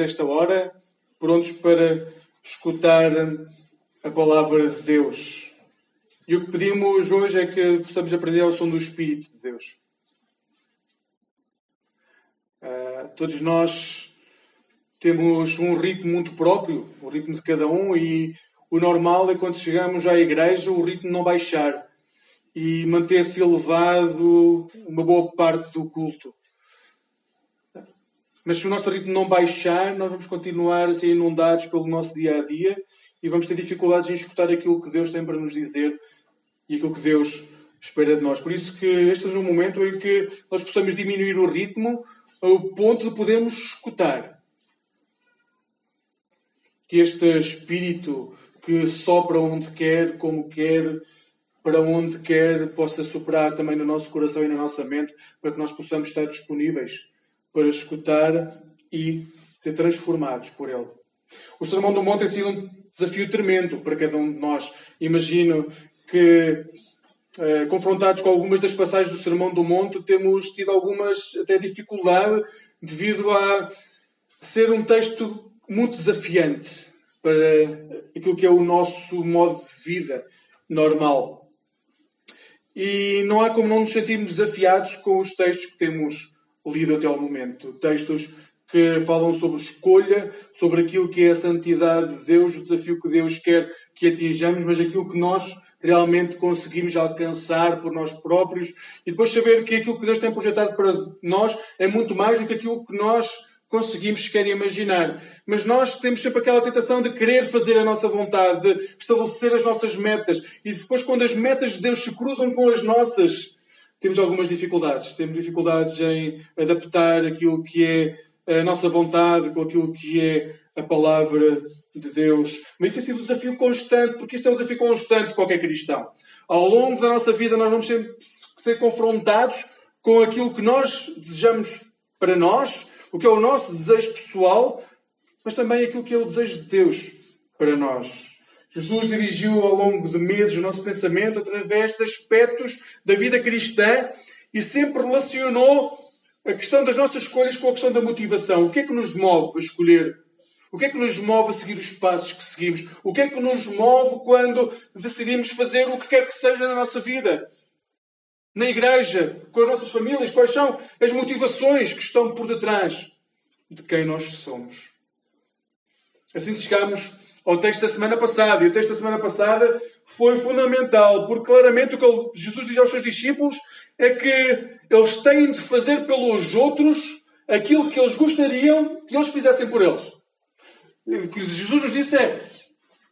Nesta hora prontos para escutar a palavra de Deus. E o que pedimos hoje é que possamos aprender ao som do Espírito de Deus. Uh, todos nós temos um ritmo muito próprio, o ritmo de cada um, e o normal é quando chegamos à igreja o ritmo não baixar e manter-se elevado uma boa parte do culto. Mas se o nosso ritmo não baixar, nós vamos continuar a ser inundados pelo nosso dia a dia e vamos ter dificuldades em escutar aquilo que Deus tem para nos dizer e aquilo que Deus espera de nós. Por isso que este é um momento em que nós possamos diminuir o ritmo ao ponto de podermos escutar. Que este espírito que sopra onde quer, como quer, para onde quer, possa soprar também no nosso coração e na nossa mente, para que nós possamos estar disponíveis para escutar e ser transformados por Ele. O Sermão do Monte tem sido um desafio tremendo para cada um de nós. Imagino que, eh, confrontados com algumas das passagens do Sermão do Monte, temos tido algumas até dificuldade devido a ser um texto muito desafiante para aquilo que é o nosso modo de vida normal. E não há como não nos sentirmos desafiados com os textos que temos lido até ao momento. Textos que falam sobre escolha, sobre aquilo que é a santidade de Deus, o desafio que Deus quer que atinjamos, mas aquilo que nós realmente conseguimos alcançar por nós próprios e depois saber que aquilo que Deus tem projetado para nós é muito mais do que aquilo que nós conseguimos sequer imaginar. Mas nós temos sempre aquela tentação de querer fazer a nossa vontade, de estabelecer as nossas metas. E depois, quando as metas de Deus se cruzam com as nossas, temos algumas dificuldades. Temos dificuldades em adaptar aquilo que é a nossa vontade com aquilo que é a palavra de Deus. Mas isso tem sido um desafio constante, porque isso é um desafio constante de qualquer cristão. Ao longo da nossa vida, nós vamos sempre ser confrontados com aquilo que nós desejamos para nós, o que é o nosso desejo pessoal, mas também aquilo que é o desejo de Deus para nós. Jesus dirigiu ao longo de meses o nosso pensamento através de aspectos da vida cristã e sempre relacionou a questão das nossas escolhas com a questão da motivação. O que é que nos move a escolher? O que é que nos move a seguir os passos que seguimos? O que é que nos move quando decidimos fazer o que quer que seja na nossa vida? Na igreja, com as nossas famílias, quais são as motivações que estão por detrás de quem nós somos? Assim chegamos ao texto da semana passada. E o texto da semana passada foi fundamental, porque claramente o que Jesus diz aos seus discípulos é que eles têm de fazer pelos outros aquilo que eles gostariam que eles fizessem por eles. O que Jesus nos disse é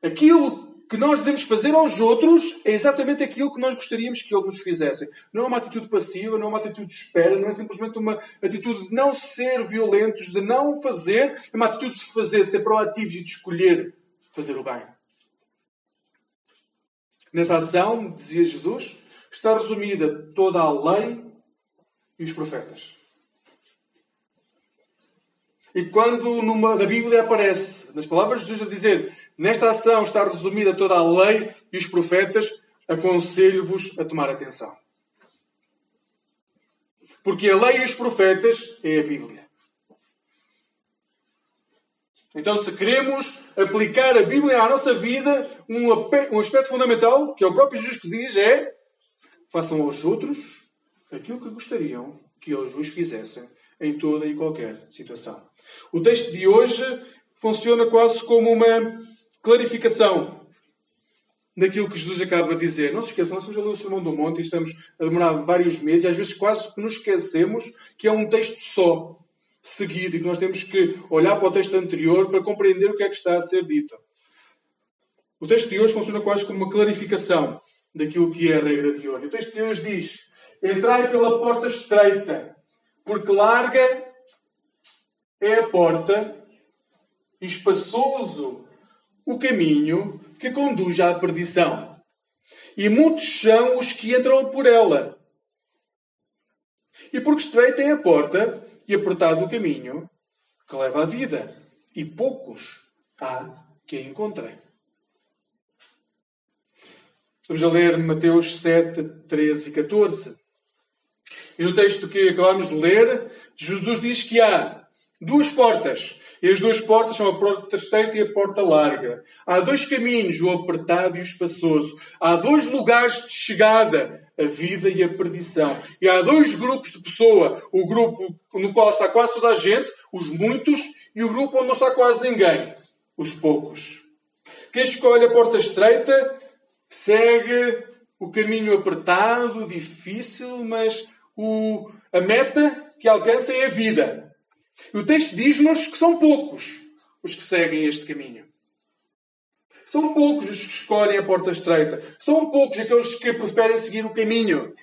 aquilo que nós devemos fazer aos outros é exatamente aquilo que nós gostaríamos que eles nos fizessem. Não é uma atitude passiva, não é uma atitude de espera, não é simplesmente uma atitude de não ser violentos, de não fazer, é uma atitude de fazer, de ser proativos e de escolher fazer o bem. Nessa ação, dizia Jesus, está resumida toda a lei e os profetas. E quando numa, na Bíblia aparece, nas palavras de Jesus, a dizer nesta ação está resumida toda a lei e os profetas, aconselho-vos a tomar atenção. Porque a lei e os profetas é a Bíblia. Então, se queremos aplicar a Bíblia à nossa vida, um, aspecto fundamental, que é o próprio Jesus que diz, é façam aos outros aquilo que gostariam que eles vos fizessem em toda e qualquer situação. O texto de hoje funciona quase como uma clarificação daquilo que Jesus acaba de dizer. Não se esqueçam, nós estamos a ler o Sermão do Monte e estamos a demorar vários meses e às vezes quase que nos esquecemos que é um texto só seguido e que nós temos que olhar para o texto anterior para compreender o que é que está a ser dito. O texto de hoje funciona quase como uma clarificação daquilo que é a regra de hoje. O texto de hoje diz: Entrai pela porta estreita, porque larga é a porta e espaçoso o caminho que conduz à perdição. E muitos são os que entram por ela. E porque estreita é a porta e apertado o caminho que leva à vida, e poucos há que a encontrem. Estamos a ler Mateus 7, 13 e 14. E no texto que acabamos de ler, Jesus diz que há duas portas E as duas portas são a porta estreita e a porta larga. Há dois caminhos, o apertado e o espaçoso. Há dois lugares de chegada, a vida e a perdição. E há dois grupos de pessoa. O grupo no qual está quase toda a gente, os muitos, e o grupo onde não está quase ninguém, os poucos. Quem escolhe a porta estreita segue o caminho apertado, difícil, mas o, a meta que alcança é a vida. E o texto diz-nos que são poucos os que seguem este caminho. São poucos os que escolhem a porta estreita. São poucos aqueles que preferem seguir o caminho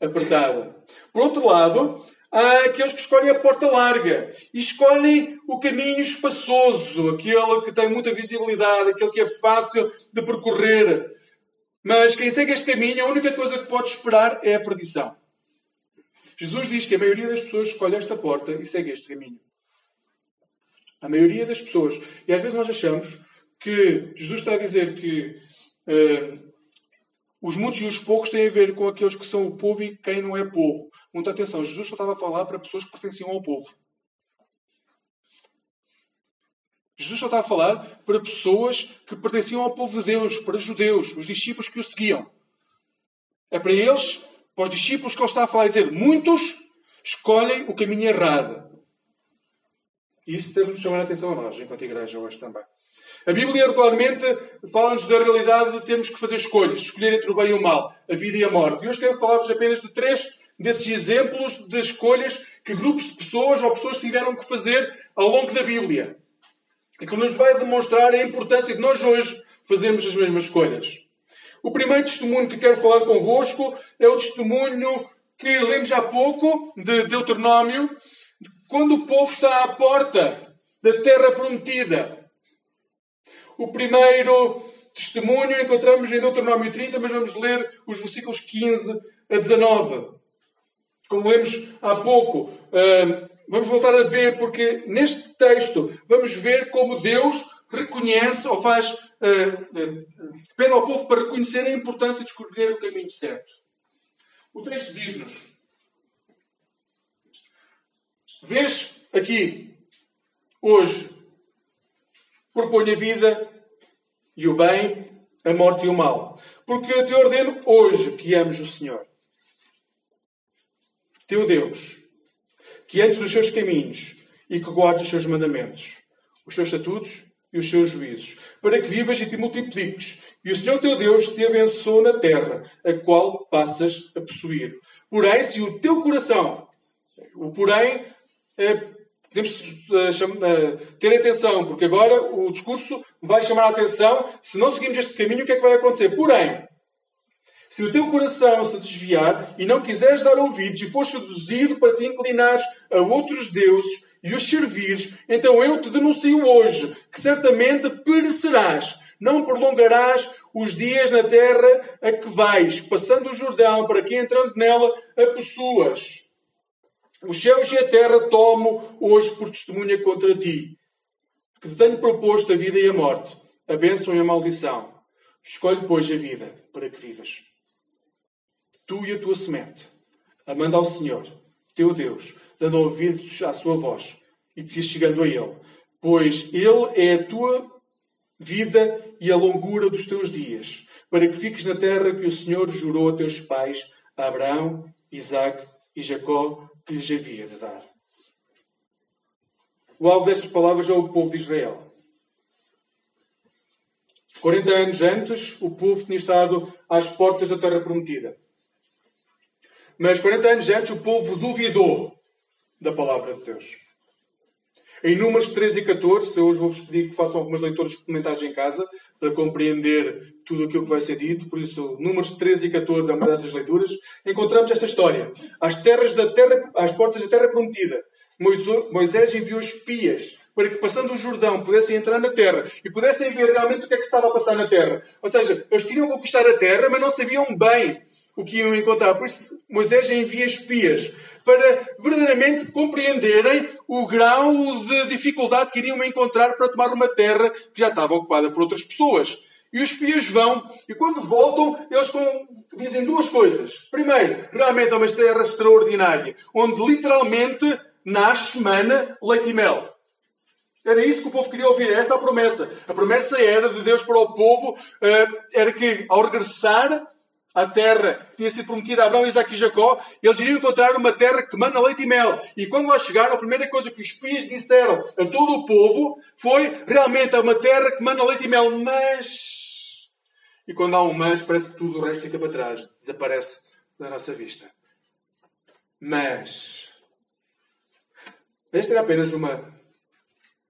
apertado. Por outro lado, há aqueles que escolhem a porta larga e escolhem o caminho espaçoso, aquele que tem muita visibilidade, aquele que é fácil de percorrer. Mas quem segue este caminho, a única coisa que pode esperar é a perdição. Jesus diz que a maioria das pessoas escolhe esta porta e segue este caminho. A maioria das pessoas. E às vezes nós achamos que Jesus está a dizer que uh, os muitos e os poucos têm a ver com aqueles que são o povo e quem não é povo. Muita atenção, Jesus só estava a falar para pessoas que pertenciam ao povo. Jesus só está a falar para pessoas que pertenciam ao povo de Deus, para judeus, os discípulos que o seguiam. É para eles para os discípulos que ele está a falar e dizer: muitos escolhem o caminho errado. E isso deve nos chamar a atenção a nós, enquanto igreja, hoje também. A Bíblia regularmente fala-nos da realidade de termos que fazer escolhas, escolher entre o bem e o mal, a vida e a morte. E hoje quero falar-vos apenas de três desses exemplos de escolhas que grupos de pessoas ou pessoas tiveram que fazer ao longo da Bíblia. E que nos vai demonstrar a importância de nós hoje fazermos as mesmas escolhas. O primeiro testemunho que quero falar convosco é o testemunho que lemos há pouco, de Deuteronômio, quando o povo está à porta da terra prometida. O primeiro testemunho encontramos em Deuteronômio 30, mas vamos ler os versículos 15 a 19. Como lemos há pouco, ah, vamos voltar a ver, porque neste texto vamos ver como Deus reconhece ou faz, uh, uh, pede ao povo para reconhecer a importância de escolher o caminho certo. O texto diz-nos: Vês aqui, hoje, proponho a vida e o bem, a morte e o mal. Porque eu te ordeno hoje que ames o Senhor, teu Deus, que antes dos seus caminhos e que guardes os seus mandamentos, os seus estatutos e os seus juízos, para que vivas e te multipliques. E o Senhor teu Deus te abençoe na terra, a qual passas a possuir. Porém, se o teu coração, o porém, é, temos é, ter atenção, porque agora o discurso vai chamar a atenção. Se não seguirmos este caminho, o que é que vai acontecer? Porém, se o teu coração se desviar e não quiseres dar ouvidos e fores seduzido para te inclinares a outros deuses e os servires, então eu te denuncio hoje que certamente perecerás. Não prolongarás os dias na terra a que vais, passando o Jordão, para que entrando nela a possuas. Os céus e a terra tomo hoje por testemunha contra ti, que te tenho proposto a vida e a morte, a bênção e a maldição. Escolhe, pois, a vida para que vivas. Tu e a tua semente, amando ao Senhor, teu Deus, dando ouvidos à sua voz e te chegando a Ele, pois Ele é a tua vida e a longura dos teus dias, para que fiques na terra que o Senhor jurou a teus pais, a Abraão, Isaac e Jacó, que lhes havia de dar. O alvo destas palavras é o povo de Israel. 40 anos antes, o povo tinha estado às portas da terra prometida. Mas 40 anos antes, o povo duvidou da palavra de Deus. Em Números 13 e 14, eu hoje vou-vos pedir que façam algumas leituras suplementares em casa para compreender tudo aquilo que vai ser dito. Por isso, Números 13 e 14 é uma dessas leituras. Encontramos esta história. Às, terras da terra, às portas da terra prometida, Moisés enviou espias para que, passando o Jordão, pudessem entrar na terra e pudessem ver realmente o que é que estava a passar na terra. Ou seja, eles queriam conquistar a terra, mas não sabiam bem o que iam encontrar. Por isso, Moisés envia espias para verdadeiramente compreenderem o grau de dificuldade que iriam encontrar para tomar uma terra que já estava ocupada por outras pessoas. E os espias vão, e quando voltam, eles dizem duas coisas. Primeiro, realmente é uma terra extraordinária, onde literalmente nasce, mana, leite e mel. Era isso que o povo queria ouvir, essa a promessa. A promessa era de Deus para o povo, uh, era que ao regressar à terra que tinha sido prometida a Abraão, Isaac e Jacó, eles iriam encontrar uma terra que manda leite e mel. E quando lá chegaram, a primeira coisa que os espias disseram a todo o povo foi realmente é uma terra que manda leite e mel, mas... E quando há um mas, parece que tudo o resto fica para trás, desaparece da nossa vista. Mas... Esta é apenas uma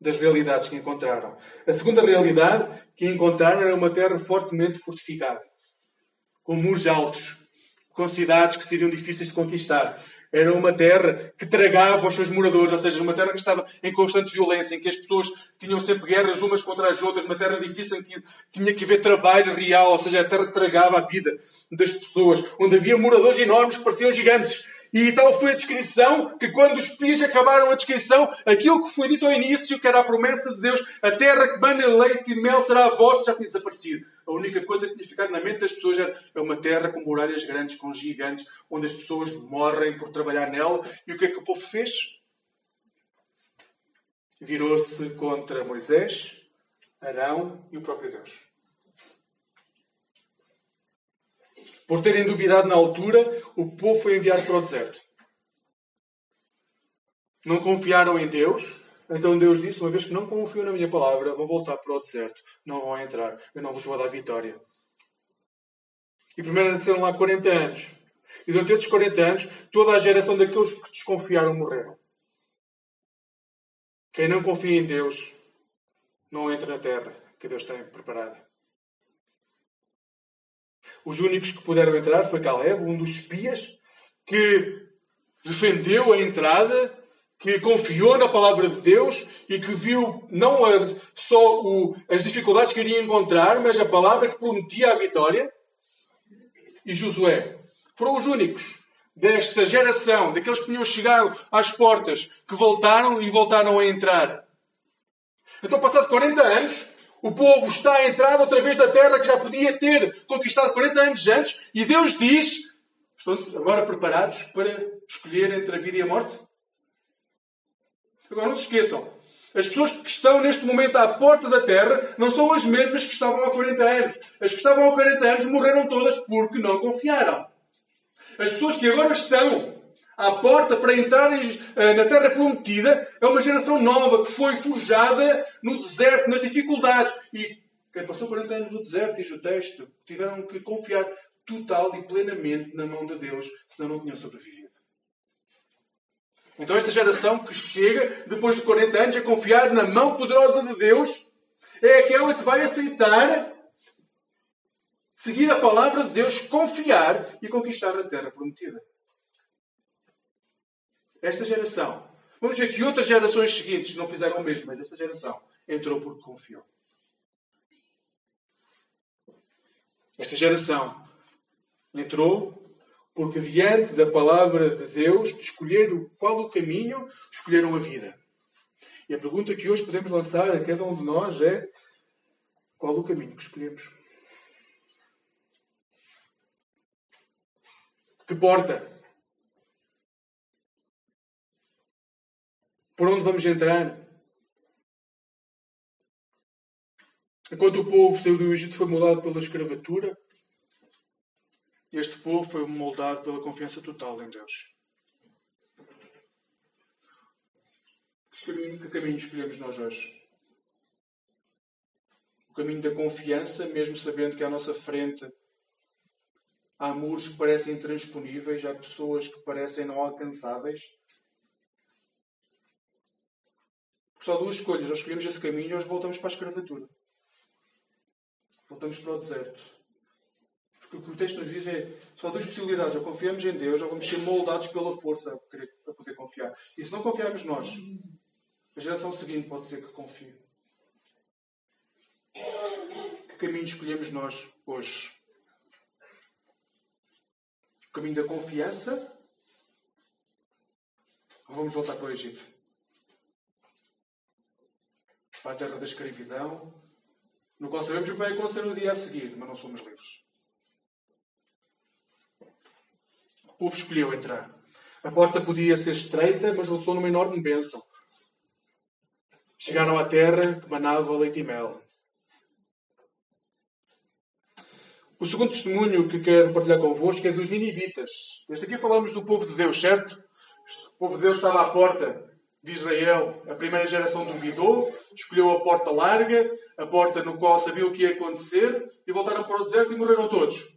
das realidades que encontraram. A segunda realidade que encontraram era uma terra fortemente fortificada, com muros altos, com cidades que seriam difíceis de conquistar. Era uma terra que tragava os seus moradores, ou seja, uma terra que estava em constante violência, em que as pessoas tinham sempre guerras umas contra as outras, uma terra difícil em que tinha que haver trabalho real, ou seja, a terra que tragava a vida das pessoas, onde havia moradores enormes que pareciam gigantes e tal foi a descrição que quando os espias acabaram a descrição, aquilo que foi dito ao início, que era a promessa de Deus, a terra que manda leite e mel será a vossa, já tinha desaparecido. A única coisa que tinha ficado na mente das pessoas era é uma terra com muralhas grandes, com gigantes, onde as pessoas morrem por trabalhar nela. E o que é que o povo fez? Virou-se contra Moisés, Arão e o próprio Deus. Por terem duvidado na altura, o povo foi enviado para o deserto. Não confiaram em Deus, então Deus disse: Uma vez que não confiam na minha palavra, vão voltar para o deserto. Não vão entrar. Eu não vos vou dar vitória. E primeiro nasceram lá 40 anos. E durante esses 40 anos, toda a geração daqueles que desconfiaram morreram. Quem não confia em Deus não entra na terra que Deus tem preparada. Os únicos que puderam entrar foi Caleb, um dos espias, que defendeu a entrada, que confiou na palavra de Deus e que viu não só o, as dificuldades que iria encontrar, mas a palavra que prometia a vitória. E Josué. Foram os únicos desta geração, daqueles que tinham chegado às portas, que voltaram e voltaram a entrar. Então, passado 40 anos, o povo está a entrar outra vez da terra que já podia ter conquistado 40 anos antes e Deus diz: Estão agora preparados para escolher entre a vida e a morte? Agora não se esqueçam. As pessoas que estão neste momento à porta da terra não são as mesmas que estavam há 40 anos. As que estavam há 40 anos morreram todas porque não confiaram. As pessoas que agora estão à porta para entrar eh, na terra prometida é uma geração nova que foi forjada no deserto, nas dificuldades. E quem passou 40 anos no deserto, diz o texto, tiveram que confiar total e plenamente na mão de Deus, senão não tinham sobrevivido. Então, esta geração que chega, depois de 40 anos, a confiar na mão poderosa de Deus, é aquela que vai aceitar seguir a palavra de Deus, confiar e conquistar a terra prometida esta geração, vamos dizer que outras gerações seguintes não fizeram o mesmo, mas esta geração entrou porque confiou. Esta geração entrou porque, diante da palavra de Deus, de escolher qual o caminho, escolheram a vida. E a pergunta que hoje podemos lançar a cada um de nós é: qual o caminho que escolhemos? Que porta Por onde vamos entrar? Enquanto o povo saiu do Egito foi moldado pela escravatura, este povo foi moldado pela confiança total em Deus. Que caminho, que caminho escolhemos nós hoje? O caminho da confiança, mesmo sabendo que à nossa frente há muros que parecem intransponíveis, há pessoas que parecem não alcançáveis. Só duas escolhas. Ou escolhemos esse caminho ou voltamos para a escravatura. Voltamos para o deserto. Porque o que o texto nos diz é só duas possibilidades. Ou confiamos em Deus ou vamos ser moldados pela força a, querer, a poder confiar. E se não confiarmos nós, a geração seguinte pode ser que confie. Que caminho escolhemos nós hoje? O caminho da confiança? Ou vamos voltar para o Egito? Para a terra da escravidão, no qual sabemos o que vai acontecer no dia a seguir, mas não somos livres. O povo escolheu entrar. A porta podia ser estreita, mas lançou numa enorme bênção. chegaram à terra que manava leite e mel. O segundo testemunho que quero partilhar convosco é dos ninivitas. Este aqui falamos do povo de Deus, certo? O povo de Deus estava à porta de Israel. A primeira geração duvidou, escolheu a porta larga, a porta no qual sabia o que ia acontecer, e voltaram para o deserto e morreram todos.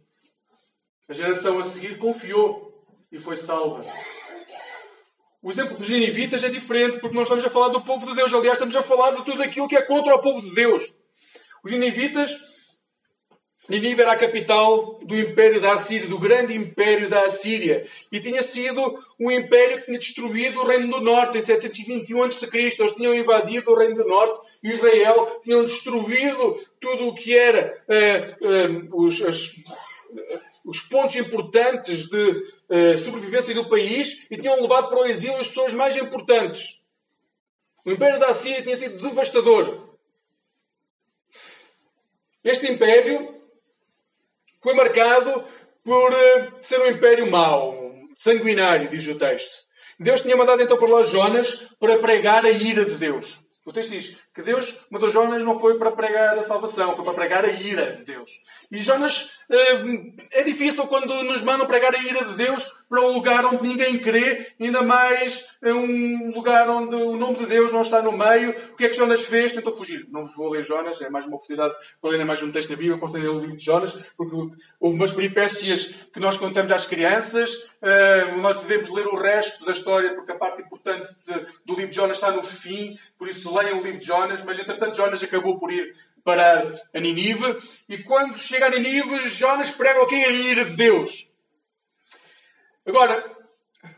A geração a seguir confiou e foi salva. O exemplo dos ninivitas é diferente, porque nós estamos a falar do povo de Deus. Aliás, estamos a falar de tudo aquilo que é contra o povo de Deus. Os ninivitas Nínive era a capital do Império da Assíria, do grande Império da Assíria. E tinha sido um império que tinha destruído o Reino do Norte em 721 a.C. Eles tinham invadido o Reino do Norte e Israel tinham destruído tudo o que era uh, uh, os, as, os pontos importantes de uh, sobrevivência do país e tinham levado para o exílio as pessoas mais importantes. O Império da Assíria tinha sido devastador. Este império foi marcado por uh, ser um império mau, sanguinário, diz o texto. Deus tinha mandado então para lá Jonas para pregar a ira de Deus. O texto diz que Deus mandou Jonas não foi para pregar a salvação, foi para pregar a ira de Deus. E Jonas uh, é difícil quando nos mandam pregar a ira de Deus para um lugar onde ninguém crê, ainda mais um lugar onde o nome de Deus não está no meio. O que é que Jonas fez? Tentou fugir. Não vos vou ler Jonas, é mais uma oportunidade para lerem mais um texto da Bíblia, posso ler o livro de Jonas, porque houve umas peripécias que nós contamos às crianças. Uh, nós devemos ler o resto da história, porque a parte importante do livro de Jonas está no fim, por isso leiam o livro de Jonas, mas entretanto Jonas acabou por ir para a Ninive, e quando chega a Ninive, Jonas prega o que é a ira de Deus. Agora,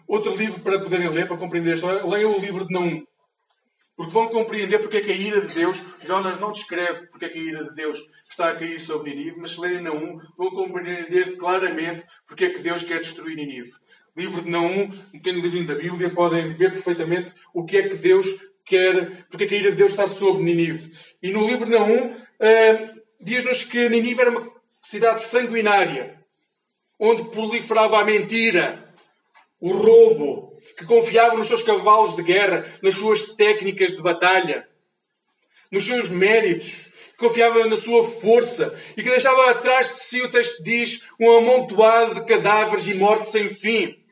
outro livro para poderem ler, para compreender a história, leiam o livro de Naum. Porque vão compreender porque é que a ira de Deus, Jonas não descreve porque é que a ira de Deus está a cair sobre Ninive, mas se lerem Naum, vão compreender claramente porque é que Deus quer destruir Ninive. Livro de Naum, um pequeno livrinho da Bíblia, podem ver perfeitamente o que é que Deus quer, porque que a ira de Deus está sobre Ninive. E no livro Naum, uh, diz-nos que Ninive era uma cidade sanguinária onde proliferava a mentira, o roubo, que confiava nos seus cavalos de guerra, nas suas técnicas de batalha, nos seus méritos, que confiava na sua força e que deixava atrás de si, o texto diz, um amontoado de cadáveres e morte sem fim.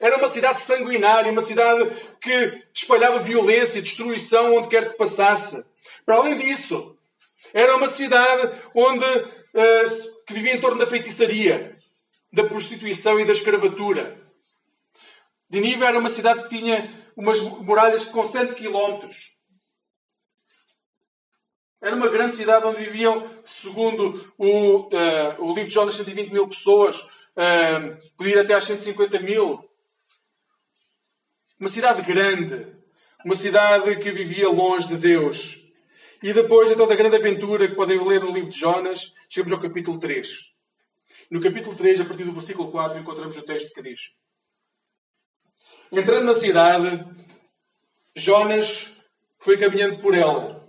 Era uma cidade sanguinária, uma cidade que espalhava violência e destruição onde quer que passasse. Para além disso, era uma cidade onde uh, que vivia em torno da feitiçaria da prostituição e da escravatura. Nínive era uma cidade que tinha umas muralhas com 100 quilómetros. Era uma grande cidade onde viviam, segundo o, uh, o livro de Jonas, 120 mil pessoas, uh, podia ir até às 150 mil. Uma cidade grande, uma cidade que vivia longe de Deus. E depois, então, da grande aventura que podem ler no livro de Jonas, chegamos ao capítulo 3. No capítulo 3, a partir do versículo 4, encontramos o texto que diz: Entrando na cidade, Jonas foi caminhando por ela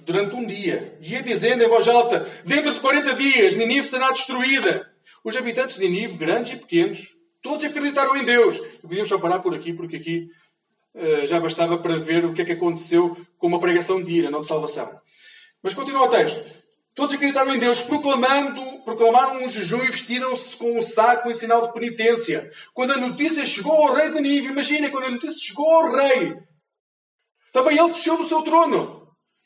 durante um dia, ia dizendo em voz alta: Dentro de 40 dias, Ninive será destruída. Os habitantes de Ninive, grandes e pequenos, todos acreditaram em Deus. E podíamos só parar por aqui, porque aqui uh, já bastava para ver o que é que aconteceu com uma pregação de ira, não de salvação. Mas continua o texto. Todos acreditaram em Deus, proclamando, proclamaram um jejum e vestiram-se com um saco em sinal de penitência. Quando a notícia chegou ao rei de Nínive, imaginem, quando a notícia chegou ao rei, também ele desceu do seu trono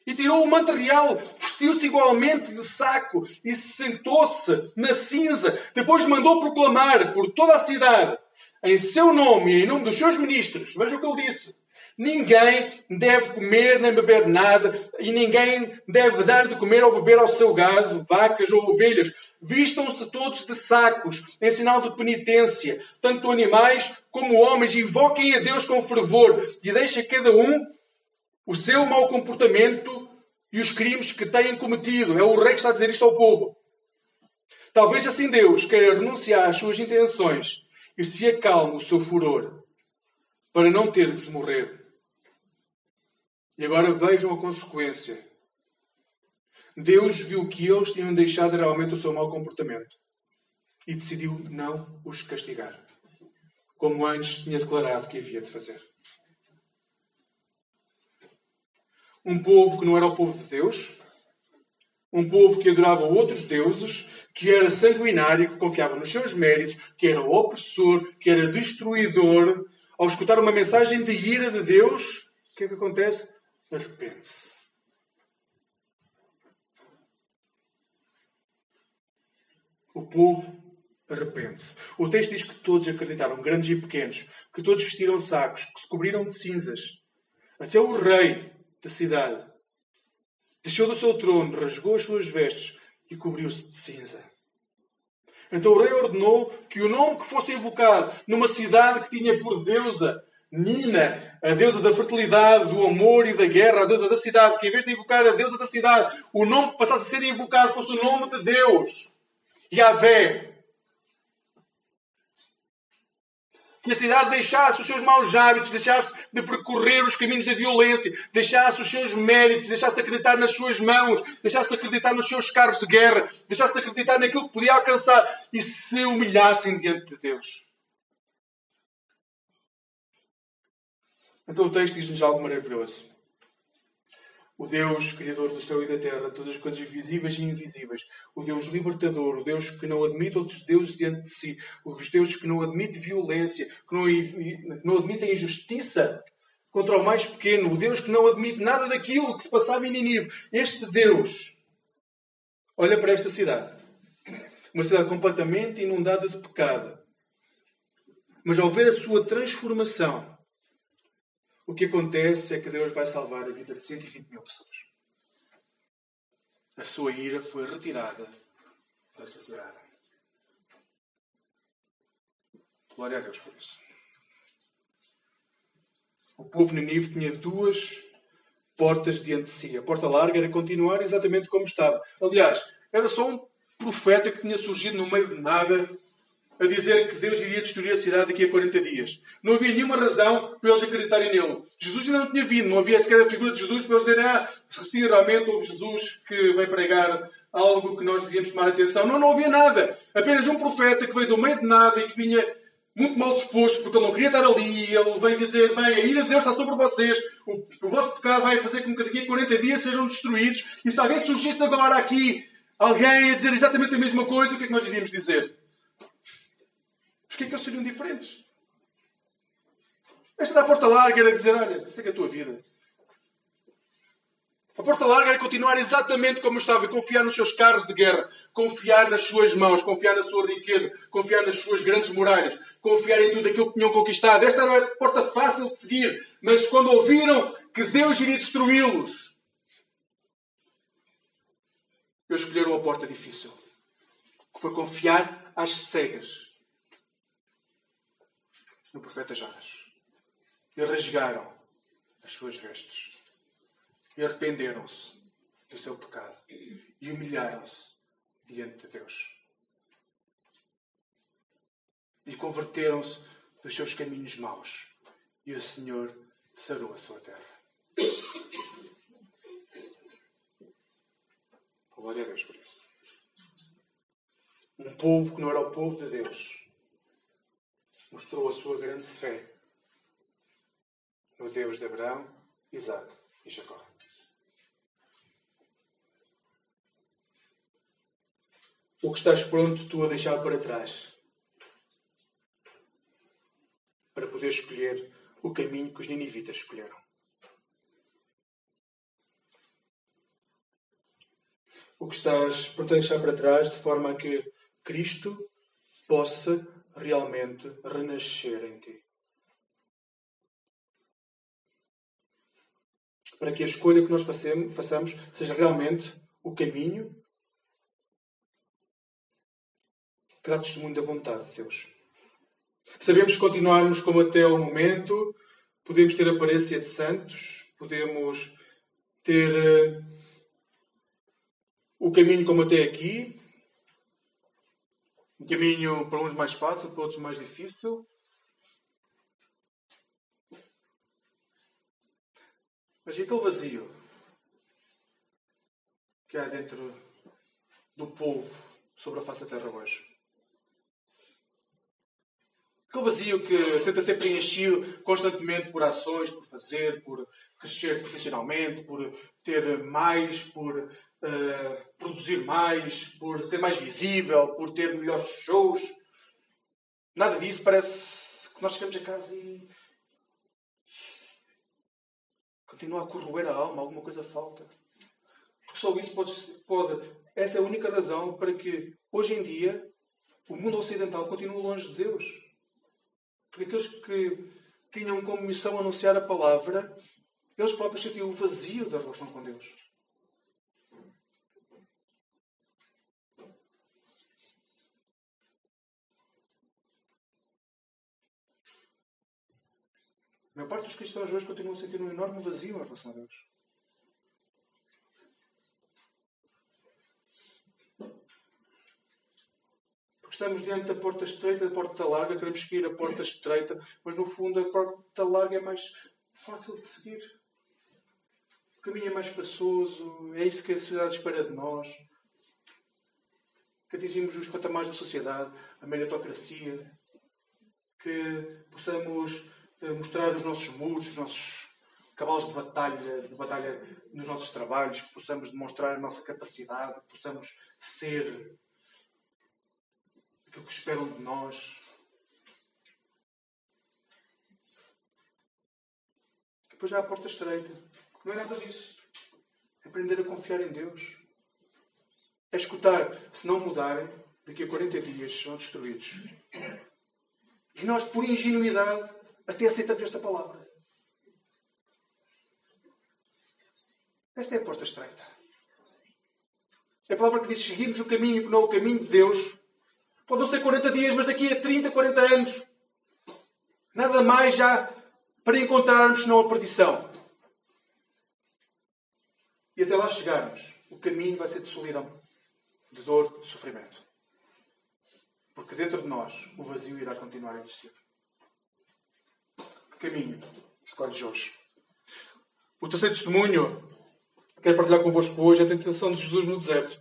e tirou o manto real, vestiu-se igualmente de saco e sentou-se na cinza. Depois mandou proclamar por toda a cidade, em seu nome e em nome dos seus ministros. Vejam o que ele disse. Ninguém deve comer nem beber nada, e ninguém deve dar de comer ou beber ao seu gado, vacas ou ovelhas. Vistam-se todos de sacos, em sinal de penitência, tanto animais como homens, invoquem a Deus com fervor e deixem cada um o seu mau comportamento e os crimes que têm cometido. É o rei que está a dizer isto ao povo. Talvez assim Deus queira renunciar às suas intenções e se acalme o seu furor, para não termos de morrer e agora vejam a consequência. Deus viu que eles tinham deixado realmente o seu mau comportamento e decidiu não os castigar, como antes tinha declarado que havia de fazer. Um povo que não era o povo de Deus. Um povo que adorava outros deuses, que era sanguinário, que confiava nos seus méritos, que era opressor, que era destruidor. Ao escutar uma mensagem de ira de Deus, o que é que acontece? Arrepende-se. O povo arrepende-se. O texto diz que todos acreditaram, grandes e pequenos, que todos vestiram sacos, que se cobriram de cinzas. Até o rei da cidade desceu do seu trono, rasgou as suas vestes e cobriu-se de cinza. Então o rei ordenou que o nome que fosse invocado numa cidade que tinha por deusa Nina, a deusa da fertilidade, do amor e da guerra, a deusa da cidade, que em vez de invocar a deusa da cidade, o nome que passasse a ser invocado fosse o nome de Deus, Yahvé, que a cidade deixasse os seus maus hábitos, deixasse de percorrer os caminhos da violência, deixasse os seus méritos, deixasse de acreditar nas suas mãos, deixasse de acreditar nos seus carros de guerra, deixasse de acreditar naquilo que podia alcançar e se humilhassem diante de Deus. Então o texto diz-nos algo maravilhoso o Deus criador do céu e da terra, todas as coisas visíveis e invisíveis, o Deus libertador, o Deus que não admite outros deuses diante de si, os deuses que não admite violência, que não, não admite a injustiça contra o mais pequeno, o Deus que não admite nada daquilo que se passava em Ninive. Este Deus olha para esta cidade, uma cidade completamente inundada de pecado, mas ao ver a sua transformação, o que acontece é que Deus vai salvar a vida de 120 mil pessoas. A sua ira foi retirada desta cidade. Glória a Deus por isso. O povo Ninive tinha duas portas diante de si. A porta larga era continuar exatamente como estava. Aliás, era só um profeta que tinha surgido no meio de nada a dizer que Deus iria destruir a cidade daqui a 40 dias. Não havia nenhuma razão para eles acreditarem nele. Jesus ainda não tinha vindo, não havia sequer a figura de Jesus para eles dizerem, ah, sim, realmente houve Jesus que vai pregar algo que nós devíamos tomar atenção. Não, não havia nada. Apenas um profeta que veio do meio de nada e que vinha muito mal disposto, porque ele não queria estar ali. Ele veio dizer: Bem, a ira de Deus está sobre vocês. O, o vosso pecado vai fazer com que daqui a 40 dias sejam destruídos. E se alguém surgisse agora aqui, alguém a dizer exatamente a mesma coisa, o que é que nós iríamos dizer? Porquê que eles seriam diferentes? Esta da porta larga era dizer, olha, isso é é a tua vida. A porta larga era continuar exatamente como estava confiar nos seus carros de guerra, confiar nas suas mãos, confiar na sua riqueza, confiar nas suas grandes muralhas, confiar em tudo aquilo que tinham conquistado. Esta era a porta fácil de seguir, mas quando ouviram que Deus iria destruí-los, eles escolheram a porta difícil, que foi confiar às cegas no profeta Jonas. E rasgaram as suas vestes. E arrependeram-se do seu pecado. E humilharam-se diante de Deus. E converteram-se dos seus caminhos maus. E o Senhor sarou a sua terra. Glória a Deus por isso. Um povo que não era o povo de Deus mostrou a sua grande fé no Deus de Abraão, Isaac e Jacó. O que estás pronto tu a deixar para trás para poder escolher o caminho que os ninivitas escolheram. O que estás pronto a deixar para trás de forma a que Cristo possa realmente renascer em ti. Para que a escolha que nós façamos seja realmente o caminho que dá testemunho da vontade de Deus. Sabemos que continuarmos como até ao momento, podemos ter aparência de santos, podemos ter uh, o caminho como até aqui, um caminho para uns mais fácil, para outros mais difícil. Mas e aquele vazio que há dentro do povo sobre a face da terra hoje? Aquele vazio que tenta ser preenchido constantemente por ações, por fazer, por crescer profissionalmente, por ter mais, por uh, produzir mais, por ser mais visível, por ter melhores shows. Nada disso. Parece que nós chegamos a casa e continua a corroer a alma, alguma coisa falta. Porque só isso pode, pode. Essa é a única razão para que hoje em dia o mundo ocidental continue longe de Deus. Porque aqueles que tinham como missão anunciar a palavra, eles próprios sentiam o vazio da relação com Deus. A maior parte dos cristãos hoje continuam a sentir um enorme vazio em relação a Deus. estamos diante da porta estreita, da porta larga, queremos seguir a porta estreita, mas no fundo a porta larga é mais fácil de seguir. O caminho é mais espaçoso, é isso que a sociedade espera de nós. Que atingimos os patamares da sociedade, a meritocracia, que possamos mostrar os nossos muros, os nossos cavalos de batalha, de batalha nos nossos trabalhos, que possamos demonstrar a nossa capacidade, que possamos ser aquilo que esperam de nós. Depois há a porta estreita. Não é nada disso. É aprender a confiar em Deus. É escutar. Se não mudarem, daqui a 40 dias são destruídos. E nós, por ingenuidade, até aceitamos esta palavra. Esta é a porta estreita. É a palavra que diz: seguimos o caminho que não é o caminho de Deus, Pode não ser 40 dias, mas daqui a 30, 40 anos. Nada mais já para encontrarmos senão a perdição. E até lá chegarmos, o caminho vai ser de solidão, de dor, de sofrimento. Porque dentro de nós o vazio irá continuar a existir. Caminho escolhes hoje? O terceiro testemunho que quero partilhar convosco hoje é a tentação de Jesus no deserto.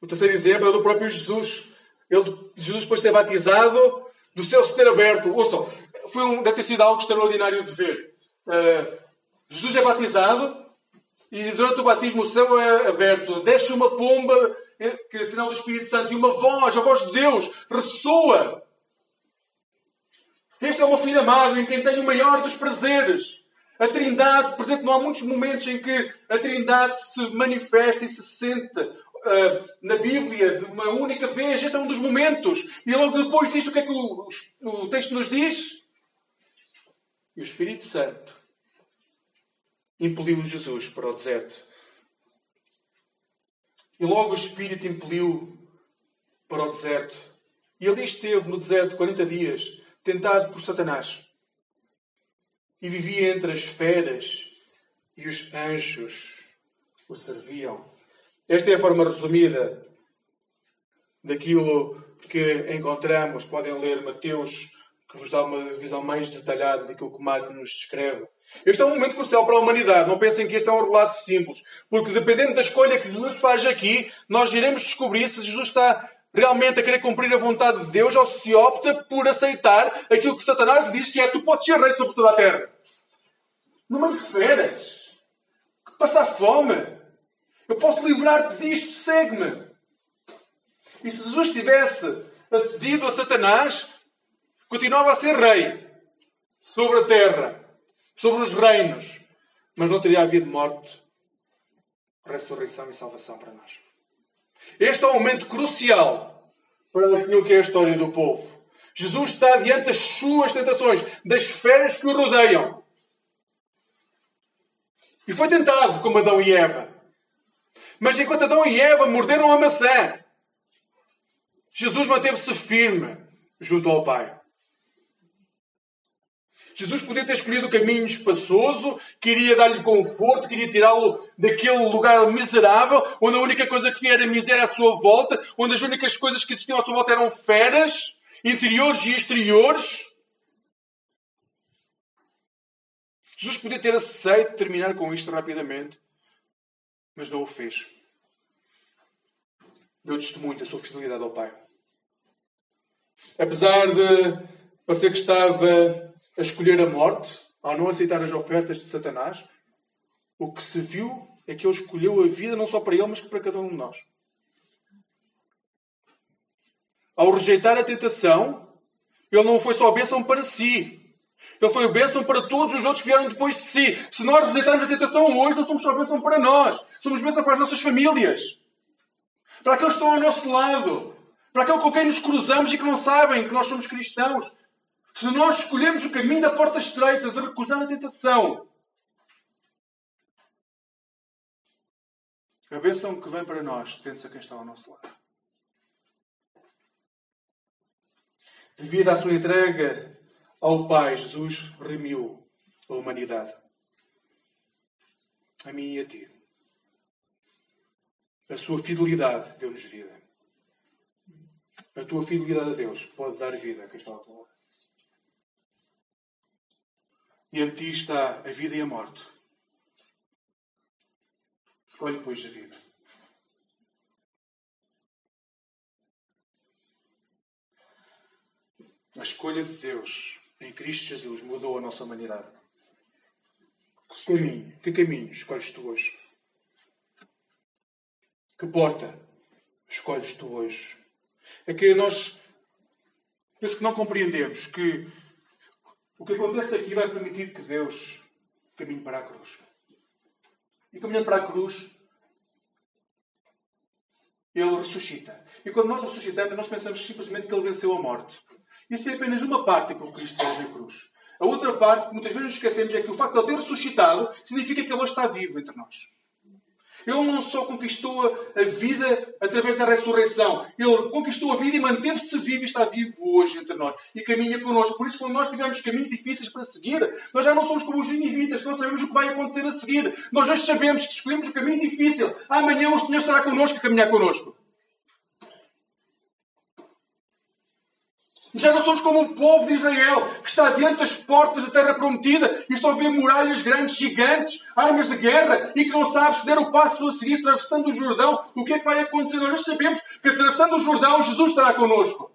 O terceiro exemplo é do próprio Jesus. Ele, Jesus, depois de ser batizado, do céu se ter aberto. Ouçam, foi um, deve ter sido algo extraordinário de ver. Uh, Jesus é batizado e durante o batismo o céu é aberto. Desce uma pomba, eh, que é sinal do Espírito Santo, e uma voz, a voz de Deus, ressoa. Este é o meu filho amado, em quem tenho o maior dos prazeres. A Trindade, presente, não há muitos momentos em que a Trindade se manifesta e se sente uh, na Bíblia de uma única vez. Este é um dos momentos. E logo depois disto, o que é que o, o texto nos diz? E o Espírito Santo impeliu Jesus para o deserto. E logo o Espírito impeliu para o deserto. E ali esteve no deserto 40 dias, tentado por Satanás. E vivia entre as feras e os anjos o serviam. Esta é a forma resumida daquilo que encontramos. Podem ler Mateus, que vos dá uma visão mais detalhada daquilo que Marco nos descreve. Este é um momento crucial para a humanidade. Não pensem que este é um relato simples. Porque dependendo da escolha que Jesus faz aqui, nós iremos descobrir se Jesus está realmente a querer cumprir a vontade de Deus ou se opta por aceitar aquilo que Satanás lhe diz que é tu podes ser rei sobre toda a terra. No meio de feras. Passar fome. Eu posso livrar-te disto, segue-me. E se Jesus tivesse acedido a Satanás, continuava a ser rei sobre a terra, sobre os reinos, mas não teria havido morte, ressurreição e salvação para nós. Este é um momento crucial para aquilo que é a história do povo. Jesus está diante das suas tentações, das feras que o rodeiam. E foi tentado como Adão e Eva. Mas enquanto Adão e Eva morderam a maçã, Jesus manteve-se firme junto ao Pai. Jesus podia ter escolhido o caminho espaçoso, queria dar-lhe conforto, queria tirá-lo daquele lugar miserável, onde a única coisa que tinha era miséria à sua volta, onde as únicas coisas que existiam à sua volta eram feras, interiores e exteriores. Jesus podia ter aceito terminar com isto rapidamente, mas não o fez. Deu testemunho da sua fidelidade ao Pai. Apesar de parecer que estava a escolher a morte, ao não aceitar as ofertas de Satanás, o que se viu é que ele escolheu a vida não só para ele, mas para cada um de nós. Ao rejeitar a tentação, ele não foi só bênção para si. Ele foi bênção para todos os outros que vieram depois de si. Se nós rejeitarmos a tentação hoje, não somos só bênção para nós. Somos bênção para as nossas famílias. Para aqueles que estão ao nosso lado. Para aqueles com quem nos cruzamos e que não sabem que nós somos cristãos. Se nós escolhermos o caminho da porta estreita de recusar a tentação, a bênção que vem para nós tende-se a quem está ao nosso lado. Devido à sua entrega ao Pai, Jesus remiu a humanidade. A mim e a ti. A sua fidelidade deu-nos vida. A tua fidelidade a Deus pode dar vida a quem está ao teu lado. Diante de ti está a vida e a morte. Escolhe, pois, a vida. A escolha de Deus em Cristo Jesus mudou a nossa humanidade. Que caminho, que caminho escolhes tu hoje? Que porta escolhes tu hoje? É que nós penso que não compreendemos que o que acontece aqui vai permitir que Deus caminhe para a cruz. E caminhando para a cruz, Ele ressuscita. E quando nós ressuscitamos, nós pensamos simplesmente que Ele venceu a morte. Isso é apenas uma parte que o Cristo fez na cruz. A outra parte, que muitas vezes nos esquecemos, é que o facto de Ele ter ressuscitado significa que Ele está vivo entre nós. Ele não só conquistou a vida através da ressurreição, ele conquistou a vida e manteve-se vivo e está vivo hoje entre nós e caminha connosco. Por isso, quando nós tivermos caminhos difíceis para seguir, nós já não somos como os ninivitas, não sabemos o que vai acontecer a seguir. Nós hoje sabemos que escolhemos o caminho difícil. Amanhã o Senhor estará connosco a caminhar connosco. Já não somos como o povo de Israel, que está diante das portas da terra prometida e só vê muralhas grandes, gigantes, armas de guerra e que não sabe se der o passo a seguir atravessando o Jordão. O que é que vai acontecer? Nós sabemos que atravessando o Jordão, Jesus estará connosco.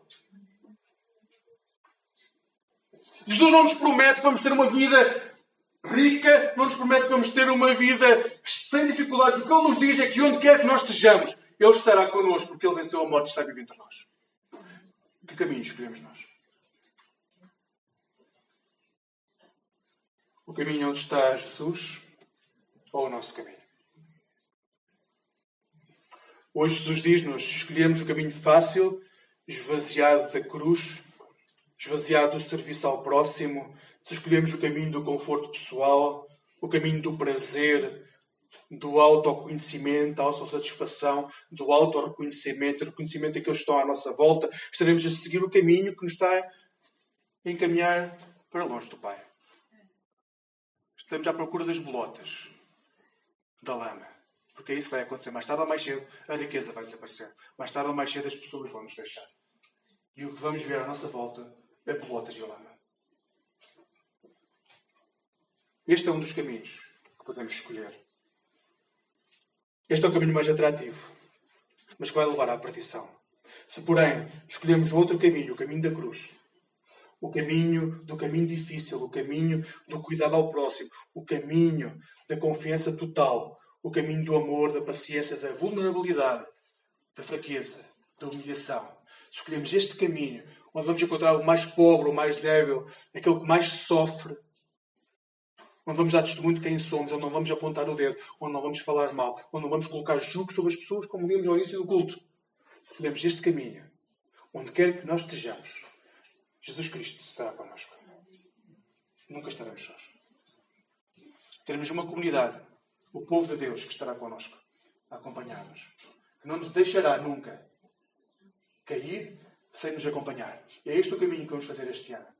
Jesus não nos promete que vamos ter uma vida rica, não nos promete que vamos ter uma vida sem dificuldades. O que Ele nos diz é que onde quer que nós estejamos, Ele estará connosco, porque Ele venceu a morte e está vivo entre nós. Que caminho escolhemos nós? O caminho onde está Jesus ou o nosso caminho? Hoje Jesus diz-nos: escolhemos o caminho fácil, esvaziado da cruz, esvaziado do serviço ao próximo, se escolhemos o caminho do conforto pessoal, o caminho do prazer, do autoconhecimento, da autossatisfação, do autorreconhecimento, do reconhecimento daqueles que estão à nossa volta, estaremos a seguir o caminho que nos está a encaminhar para longe do Pai. Estamos à procura das bolotas, da lama. Porque é isso que vai acontecer. Mais tarde ou mais cedo, a riqueza vai desaparecer. Mais tarde ou mais cedo, as pessoas vão nos deixar. E o que vamos ver à nossa volta é bolotas e lama. Este é um dos caminhos que podemos escolher. Este é o caminho mais atrativo, mas que vai levar à perdição. Se, porém, escolhemos outro caminho, o caminho da cruz, o caminho do caminho difícil, o caminho do cuidado ao próximo, o caminho da confiança total, o caminho do amor, da paciência, da vulnerabilidade, da fraqueza, da humilhação. Escolhemos este caminho, onde vamos encontrar o mais pobre, o mais débil, aquele que mais sofre, onde vamos dar testemunho de quem somos, onde não vamos apontar o dedo, onde não vamos falar mal, onde não vamos colocar jugo sobre as pessoas, como vimos no início do culto. Se escolhemos este caminho, onde quer que nós estejamos, Jesus Cristo estará connosco. Nunca estaremos sós. Teremos uma comunidade, o povo de Deus, que estará connosco, a acompanhar-nos, que não nos deixará nunca cair sem nos acompanhar. É este o caminho que vamos fazer este ano.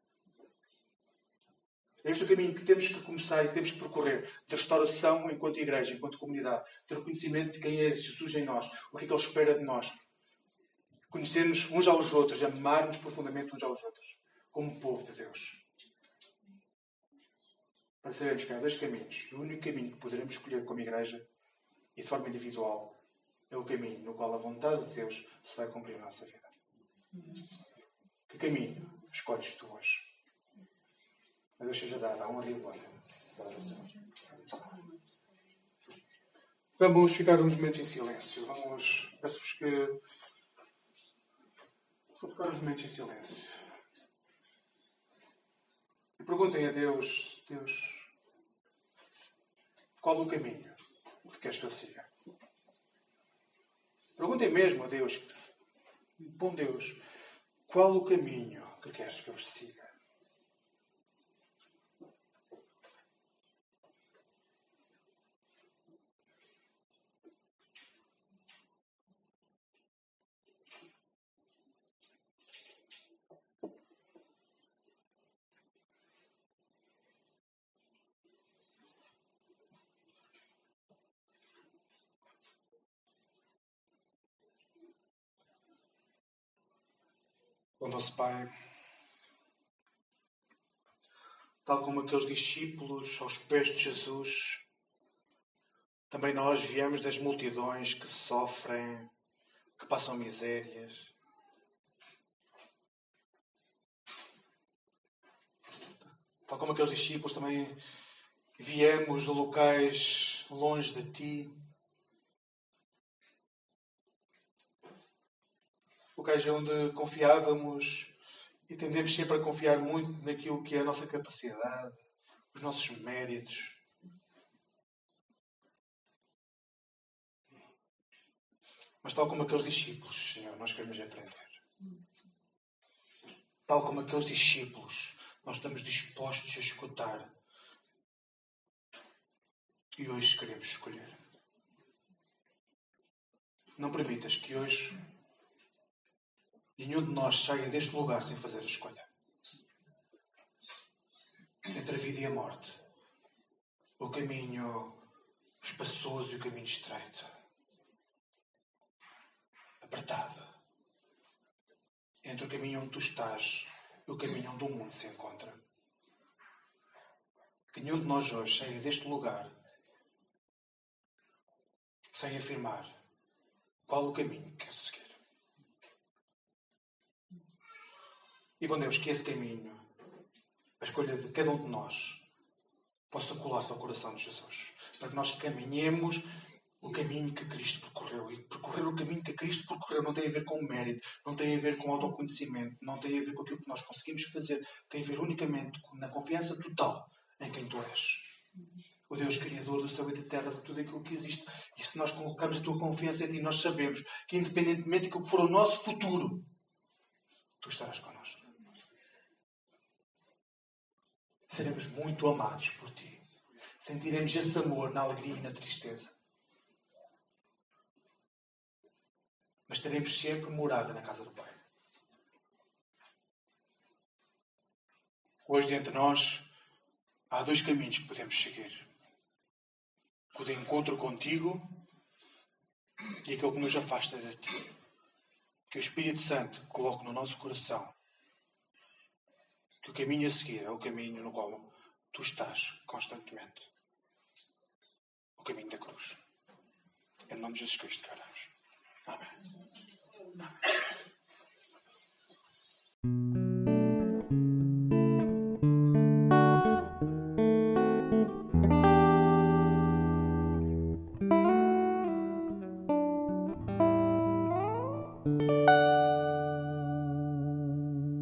É este o caminho que temos que começar e temos que percorrer de restauração enquanto igreja, enquanto comunidade, de reconhecimento de quem é Jesus em nós, o que é que Ele espera de nós. Conhecermos uns aos outros, amarmos profundamente uns aos outros, como povo de Deus. Para sabermos que há dois caminhos. O único caminho que poderemos escolher como igreja e de forma individual é o caminho no qual a vontade de Deus se vai cumprir na nossa vida. Que caminho escolhes tu hoje? Deus seja dada a honra e a glória. Vamos ficar uns momentos em silêncio. Vamos. Peço-vos que. Vou ficar uns momentos em silêncio. E perguntem a Deus, Deus, qual o caminho que queres que eu siga? Perguntem mesmo a Deus, bom Deus, qual o caminho que queres que eu siga? O nosso Pai, tal como aqueles discípulos aos pés de Jesus, também nós viemos das multidões que sofrem, que passam misérias. Tal como aqueles discípulos, também viemos de locais longe de Ti. Locais onde confiávamos e tendemos sempre a confiar muito naquilo que é a nossa capacidade, os nossos méritos. Mas, tal como aqueles discípulos, Senhor, nós queremos aprender. Tal como aqueles discípulos, nós estamos dispostos a escutar. E hoje queremos escolher. Não permitas que hoje Nenhum de nós saia deste lugar sem fazer a escolha. Entre a vida e a morte. O caminho espaçoso e o caminho estreito. Apertado. Entre o caminho onde tu estás e o caminho onde o mundo se encontra. Que nenhum de nós hoje saia deste lugar sem afirmar qual o caminho que quer seguir. E, bom Deus, que esse caminho, a escolha de cada um de nós, possa colar-se ao coração de Jesus. Para que nós caminhemos o caminho que Cristo percorreu. E percorrer o caminho que Cristo percorreu não tem a ver com mérito, não tem a ver com autoconhecimento, não tem a ver com aquilo que nós conseguimos fazer. Tem a ver unicamente na confiança total em quem Tu és. O Deus Criador do céu e da terra, de tudo aquilo que existe. E se nós colocamos a tua confiança em Ti, nós sabemos que, independentemente do que for o nosso futuro, Tu estarás connosco seremos muito amados por ti. Sentiremos esse amor na alegria e na tristeza. Mas teremos sempre morada na casa do Pai. Hoje, entre nós, há dois caminhos que podemos seguir: o de encontro contigo e aquele que nos afasta de ti. Que o Espírito Santo coloque no nosso coração que o caminho a seguir é o caminho no qual tu estás constantemente. O caminho da cruz. Em nome de Jesus Cristo, que. Amém. Amém.